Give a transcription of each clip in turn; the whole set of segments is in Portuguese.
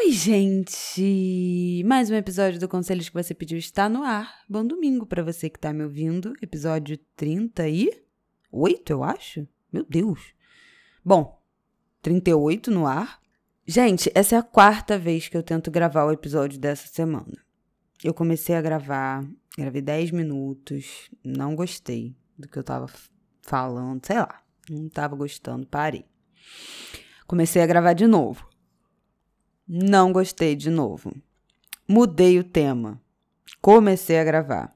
Oi, gente! Mais um episódio do Conselhos que você pediu está no ar. Bom domingo para você que tá me ouvindo. Episódio 38, eu acho. Meu Deus. Bom, 38 no ar. Gente, essa é a quarta vez que eu tento gravar o episódio dessa semana. Eu comecei a gravar, gravei 10 minutos, não gostei do que eu tava falando, sei lá, não tava gostando, parei. Comecei a gravar de novo. Não gostei de novo. Mudei o tema. Comecei a gravar.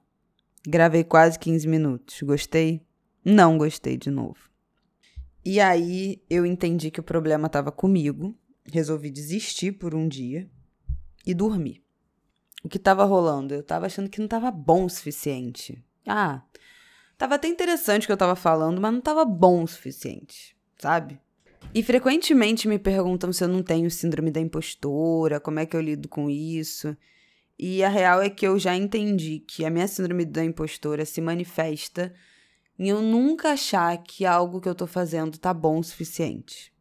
Gravei quase 15 minutos. Gostei? Não gostei de novo. E aí eu entendi que o problema estava comigo resolvi desistir por um dia e dormir. O que estava rolando? Eu estava achando que não estava bom o suficiente. Ah, tava até interessante o que eu estava falando, mas não estava bom o suficiente, sabe? E frequentemente me perguntam se eu não tenho síndrome da impostora, como é que eu lido com isso. E a real é que eu já entendi que a minha síndrome da impostora se manifesta em eu nunca achar que algo que eu tô fazendo tá bom o suficiente.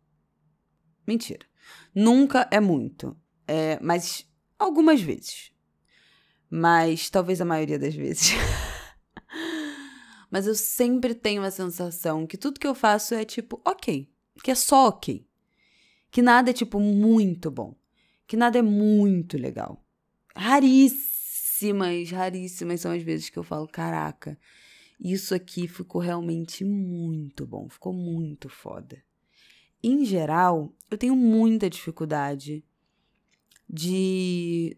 Mentira. Nunca é muito, é, mas algumas vezes. Mas talvez a maioria das vezes. mas eu sempre tenho a sensação que tudo que eu faço é tipo, ok. Que é só ok. Que nada é tipo muito bom. Que nada é muito legal. Raríssimas, raríssimas são as vezes que eu falo, caraca, isso aqui ficou realmente muito bom, ficou muito foda em geral, eu tenho muita dificuldade de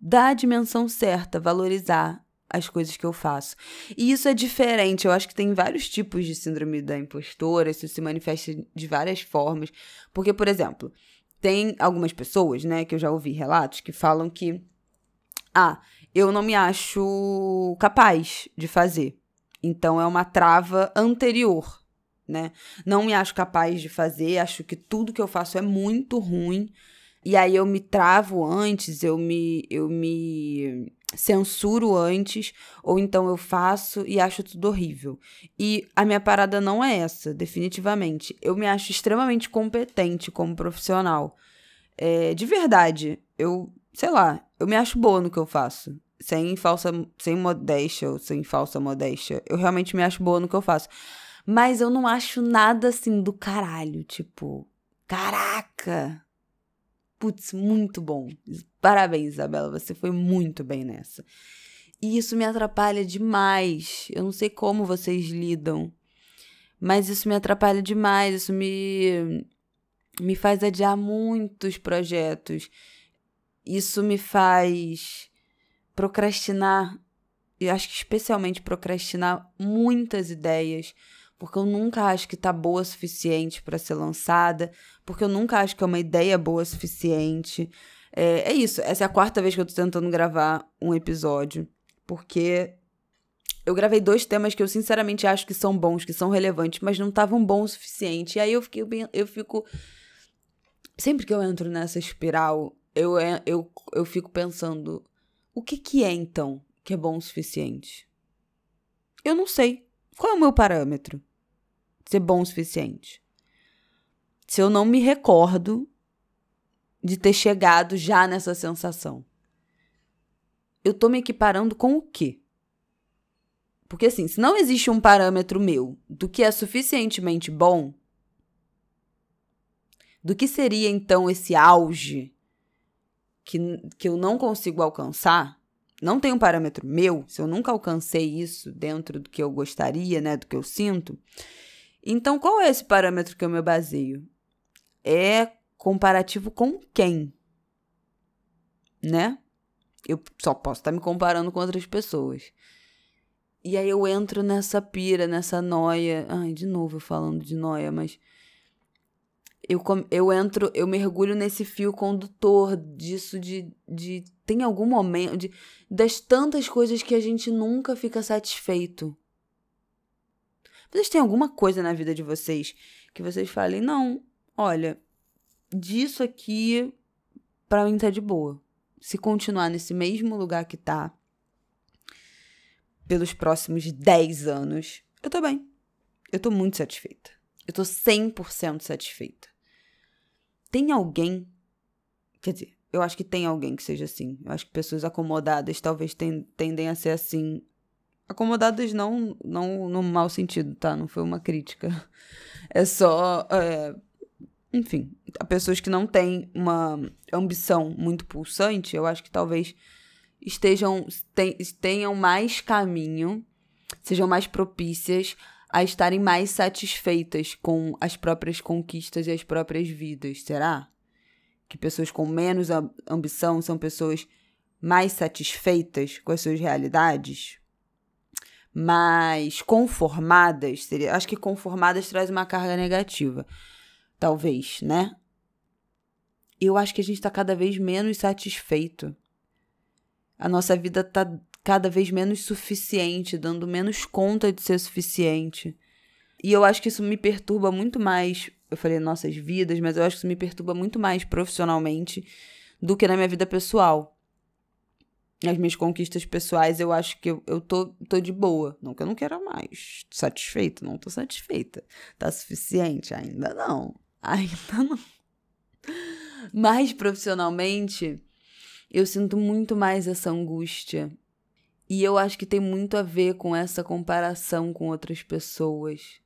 dar a dimensão certa, valorizar as coisas que eu faço. E isso é diferente. Eu acho que tem vários tipos de síndrome da impostora, isso se manifesta de várias formas. Porque, por exemplo, tem algumas pessoas, né, que eu já ouvi relatos que falam que ah, eu não me acho capaz de fazer. Então é uma trava anterior né? Não me acho capaz de fazer, acho que tudo que eu faço é muito ruim. E aí eu me travo antes, eu me eu me censuro antes, ou então eu faço e acho tudo horrível. E a minha parada não é essa, definitivamente. Eu me acho extremamente competente como profissional. É, de verdade, eu, sei lá, eu me acho boa no que eu faço. Sem falsa, sem modéstia ou sem falsa modéstia. Eu realmente me acho boa no que eu faço. Mas eu não acho nada assim do caralho. Tipo, caraca! Putz, muito bom. Parabéns, Isabela. Você foi muito bem nessa. E isso me atrapalha demais. Eu não sei como vocês lidam. Mas isso me atrapalha demais. Isso me, me faz adiar muitos projetos. Isso me faz procrastinar. E acho que especialmente procrastinar muitas ideias porque eu nunca acho que tá boa o suficiente para ser lançada, porque eu nunca acho que é uma ideia boa o suficiente. É, é, isso, essa é a quarta vez que eu tô tentando gravar um episódio, porque eu gravei dois temas que eu sinceramente acho que são bons, que são relevantes, mas não estavam bons o suficiente. E aí eu fiquei eu fico sempre que eu entro nessa espiral, eu eu eu fico pensando, o que que é então que é bom o suficiente? Eu não sei. Qual é o meu parâmetro? Ser bom o suficiente. Se eu não me recordo de ter chegado já nessa sensação. Eu tô me equiparando com o quê? Porque assim, se não existe um parâmetro meu do que é suficientemente bom, do que seria então esse auge que, que eu não consigo alcançar, não tem um parâmetro meu, se eu nunca alcancei isso dentro do que eu gostaria, né, do que eu sinto, então, qual é esse parâmetro que eu me baseio? É comparativo com quem? Né? Eu só posso estar me comparando com outras pessoas. E aí eu entro nessa pira, nessa noia. Ai, de novo falando de noia, mas. eu, eu entro, eu mergulho nesse fio condutor disso de, de tem algum momento de, das tantas coisas que a gente nunca fica satisfeito. Vocês têm alguma coisa na vida de vocês que vocês falem, não, olha, disso aqui para mim tá de boa. Se continuar nesse mesmo lugar que tá pelos próximos 10 anos, eu tô bem. Eu tô muito satisfeita. Eu tô 100% satisfeita. Tem alguém. Quer dizer, eu acho que tem alguém que seja assim. Eu acho que pessoas acomodadas talvez tendem a ser assim. Acomodadas não, não no mau sentido, tá? Não foi uma crítica. É só. É, enfim, pessoas que não têm uma ambição muito pulsante, eu acho que talvez estejam tenham mais caminho, sejam mais propícias a estarem mais satisfeitas com as próprias conquistas e as próprias vidas. Será? Que pessoas com menos ambição são pessoas mais satisfeitas com as suas realidades? Mais conformadas? Seria, acho que conformadas traz uma carga negativa. Talvez, né? Eu acho que a gente está cada vez menos satisfeito. A nossa vida está cada vez menos suficiente, dando menos conta de ser suficiente. E eu acho que isso me perturba muito mais. Eu falei nossas vidas, mas eu acho que isso me perturba muito mais profissionalmente do que na minha vida pessoal. As minhas conquistas pessoais, eu acho que eu, eu tô, tô de boa. Não que eu não quero mais. Satisfeita? Não tô satisfeita. Tá suficiente? Ainda não. Ainda não. Mas profissionalmente, eu sinto muito mais essa angústia e eu acho que tem muito a ver com essa comparação com outras pessoas.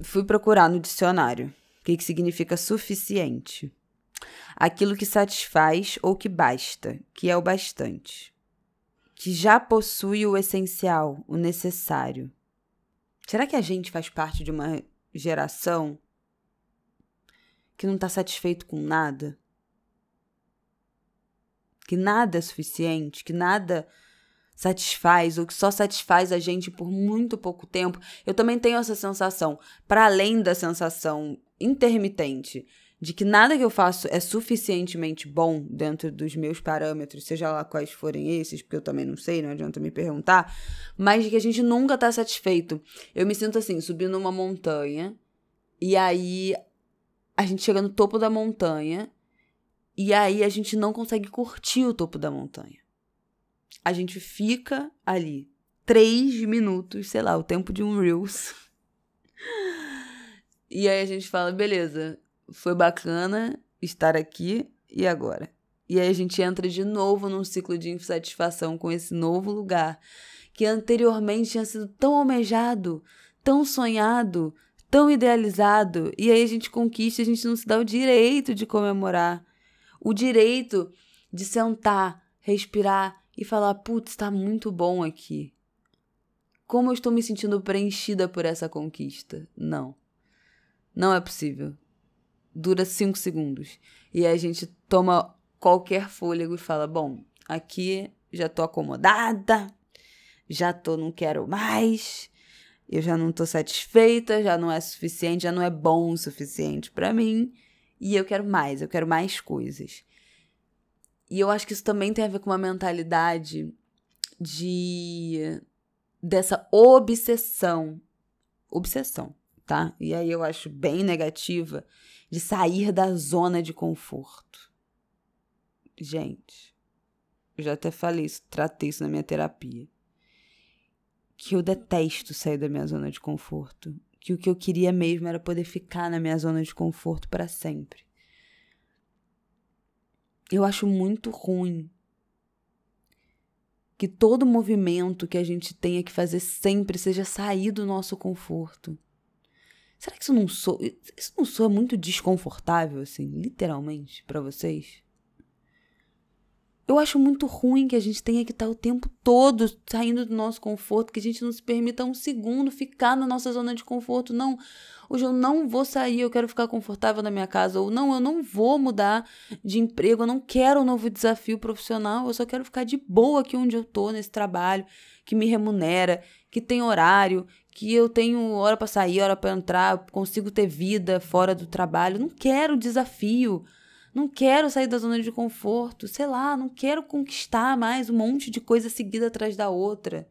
Fui procurar no dicionário o que, que significa suficiente. Aquilo que satisfaz ou que basta, que é o bastante. Que já possui o essencial, o necessário. Será que a gente faz parte de uma geração que não está satisfeito com nada? Que nada é suficiente, que nada satisfaz ou que só satisfaz a gente por muito pouco tempo, eu também tenho essa sensação, para além da sensação intermitente de que nada que eu faço é suficientemente bom dentro dos meus parâmetros, seja lá quais forem esses, porque eu também não sei, não adianta me perguntar, mas de que a gente nunca tá satisfeito. Eu me sinto assim, subindo uma montanha, e aí a gente chega no topo da montanha, e aí a gente não consegue curtir o topo da montanha a gente fica ali três minutos, sei lá, o tempo de um Reels. E aí a gente fala, beleza, foi bacana estar aqui e agora? E aí a gente entra de novo num ciclo de insatisfação com esse novo lugar que anteriormente tinha sido tão almejado, tão sonhado, tão idealizado. E aí a gente conquista, a gente não se dá o direito de comemorar, o direito de sentar, respirar e falar: putz, está muito bom aqui. Como eu estou me sentindo preenchida por essa conquista? Não. Não é possível. Dura cinco segundos. E a gente toma qualquer fôlego e fala: bom, aqui já tô acomodada, já tô, não quero mais, eu já não tô satisfeita, já não é suficiente, já não é bom o suficiente para mim, e eu quero mais, eu quero mais coisas. E eu acho que isso também tem a ver com uma mentalidade de dessa obsessão, obsessão, tá? E aí eu acho bem negativa de sair da zona de conforto. Gente, eu já até falei isso, tratei isso na minha terapia. Que eu detesto sair da minha zona de conforto. Que o que eu queria mesmo era poder ficar na minha zona de conforto para sempre. Eu acho muito ruim que todo movimento que a gente tenha que fazer sempre seja sair do nosso conforto. Será que isso não soa, isso não soa muito desconfortável assim, literalmente para vocês? Eu acho muito ruim que a gente tenha que estar o tempo todo saindo do nosso conforto, que a gente não se permita um segundo ficar na nossa zona de conforto. Não, hoje eu não vou sair, eu quero ficar confortável na minha casa. Ou não, eu não vou mudar de emprego, eu não quero um novo desafio profissional, eu só quero ficar de boa aqui onde eu tô, nesse trabalho, que me remunera, que tem horário, que eu tenho hora para sair, hora para entrar, consigo ter vida fora do trabalho. Não quero desafio. Não quero sair da zona de conforto, sei lá, não quero conquistar mais um monte de coisa seguida atrás da outra.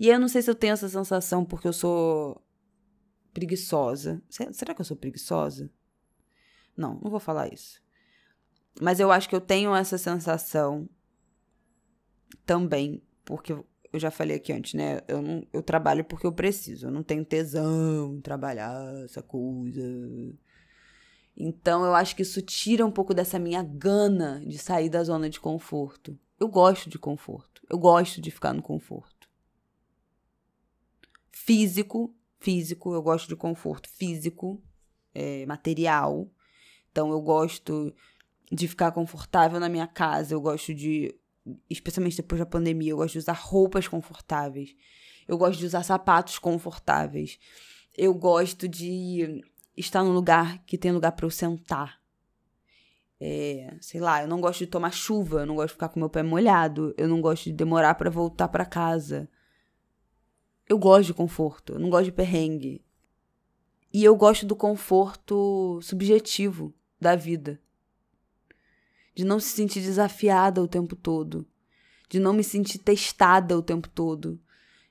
E eu não sei se eu tenho essa sensação porque eu sou preguiçosa. Será que eu sou preguiçosa? Não, não vou falar isso. Mas eu acho que eu tenho essa sensação também, porque eu já falei aqui antes, né? Eu, não, eu trabalho porque eu preciso. Eu não tenho tesão em trabalhar essa coisa. Então eu acho que isso tira um pouco dessa minha gana de sair da zona de conforto. Eu gosto de conforto. Eu gosto de ficar no conforto. Físico, físico, eu gosto de conforto físico, é, material. Então eu gosto de ficar confortável na minha casa, eu gosto de, especialmente depois da pandemia, eu gosto de usar roupas confortáveis. Eu gosto de usar sapatos confortáveis. Eu gosto de estar num lugar que tem lugar para eu sentar. É, sei lá, eu não gosto de tomar chuva, eu não gosto de ficar com meu pé molhado, eu não gosto de demorar para voltar para casa. Eu gosto de conforto, eu não gosto de perrengue. E eu gosto do conforto subjetivo da vida. De não se sentir desafiada o tempo todo. De não me sentir testada o tempo todo.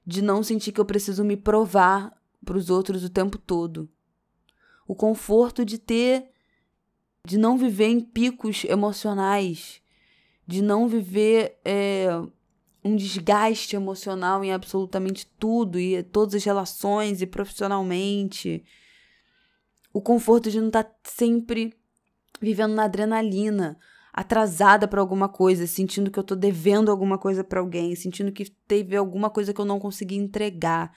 De não sentir que eu preciso me provar para os outros o tempo todo. O conforto de ter. de não viver em picos emocionais. De não viver é, um desgaste emocional em absolutamente tudo e todas as relações e profissionalmente. O conforto de não estar tá sempre vivendo na adrenalina, atrasada para alguma coisa, sentindo que eu tô devendo alguma coisa para alguém, sentindo que teve alguma coisa que eu não consegui entregar,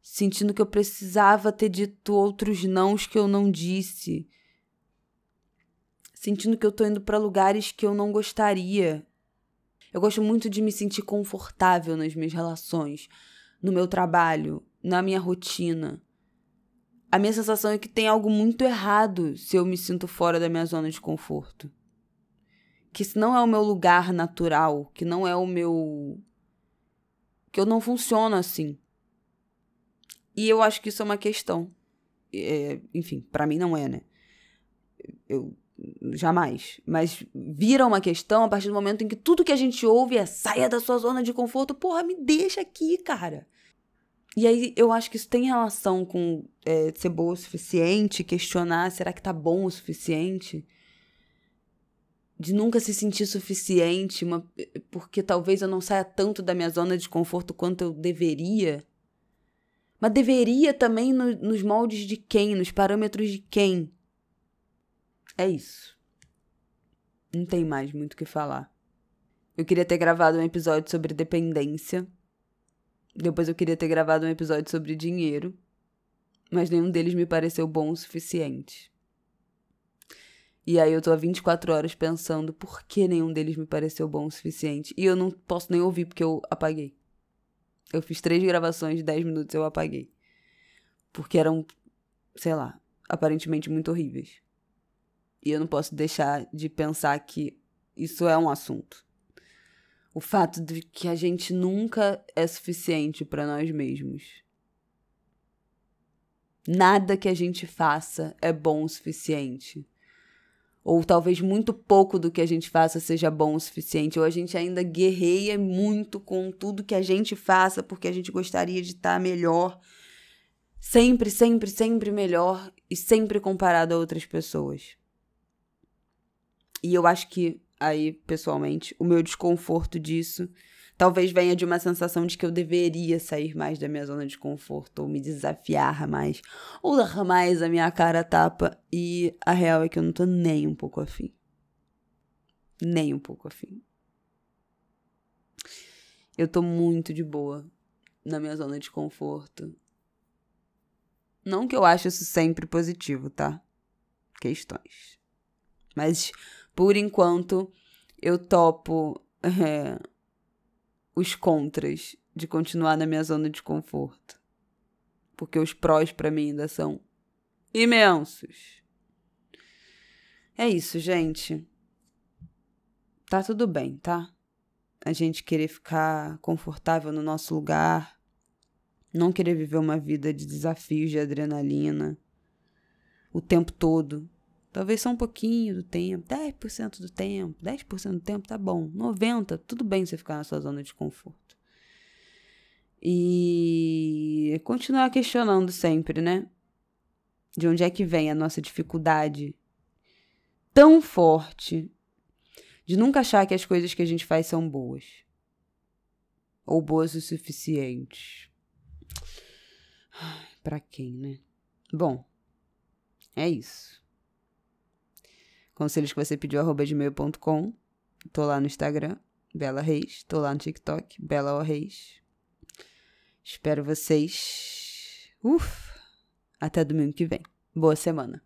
sentindo que eu precisava ter dito outros nãos que eu não disse, sentindo que eu tô indo para lugares que eu não gostaria. Eu gosto muito de me sentir confortável nas minhas relações, no meu trabalho, na minha rotina a minha sensação é que tem algo muito errado se eu me sinto fora da minha zona de conforto. Que não é o meu lugar natural, que não é o meu. que eu não funciono assim. E eu acho que isso é uma questão. É, enfim, para mim não é, né? Eu jamais. Mas vira uma questão a partir do momento em que tudo que a gente ouve é saia da sua zona de conforto. Porra, me deixa aqui, cara. E aí eu acho que isso tem relação com é, ser boa o suficiente, questionar será que tá bom o suficiente? De nunca se sentir suficiente, uma, porque talvez eu não saia tanto da minha zona de conforto quanto eu deveria. Mas deveria também no, nos moldes de quem, nos parâmetros de quem. É isso. Não tem mais muito o que falar. Eu queria ter gravado um episódio sobre dependência depois eu queria ter gravado um episódio sobre dinheiro, mas nenhum deles me pareceu bom o suficiente. E aí eu tô há 24 horas pensando por que nenhum deles me pareceu bom o suficiente. E eu não posso nem ouvir porque eu apaguei. Eu fiz três gravações de 10 minutos eu apaguei. Porque eram, sei lá, aparentemente muito horríveis. E eu não posso deixar de pensar que isso é um assunto o fato de que a gente nunca é suficiente para nós mesmos. Nada que a gente faça é bom o suficiente. Ou talvez muito pouco do que a gente faça seja bom o suficiente. Ou a gente ainda guerreia muito com tudo que a gente faça porque a gente gostaria de estar melhor. Sempre, sempre, sempre melhor e sempre comparado a outras pessoas. E eu acho que aí, pessoalmente, o meu desconforto disso talvez venha de uma sensação de que eu deveria sair mais da minha zona de conforto, ou me desafiar mais, ou dar mais a minha cara tapa, e a real é que eu não tô nem um pouco afim. Nem um pouco afim. Eu tô muito de boa na minha zona de conforto. Não que eu ache isso sempre positivo, tá? Questões. Mas por enquanto, eu topo é, os contras de continuar na minha zona de conforto. Porque os prós para mim ainda são imensos. É isso, gente. Tá tudo bem, tá? A gente querer ficar confortável no nosso lugar, Não querer viver uma vida de desafios, de adrenalina o tempo todo. Talvez só um pouquinho do tempo, 10% do tempo, 10% do tempo tá bom. 90%, tudo bem você ficar na sua zona de conforto. E continuar questionando sempre, né? De onde é que vem a nossa dificuldade tão forte de nunca achar que as coisas que a gente faz são boas. Ou boas o suficiente. Para quem, né? Bom, é isso. Conselhos que você pediu, arroba gmail.com. Tô lá no Instagram, Bela Reis. Tô lá no TikTok, Bela o Reis. Espero vocês. Uf! Até domingo que vem. Boa semana.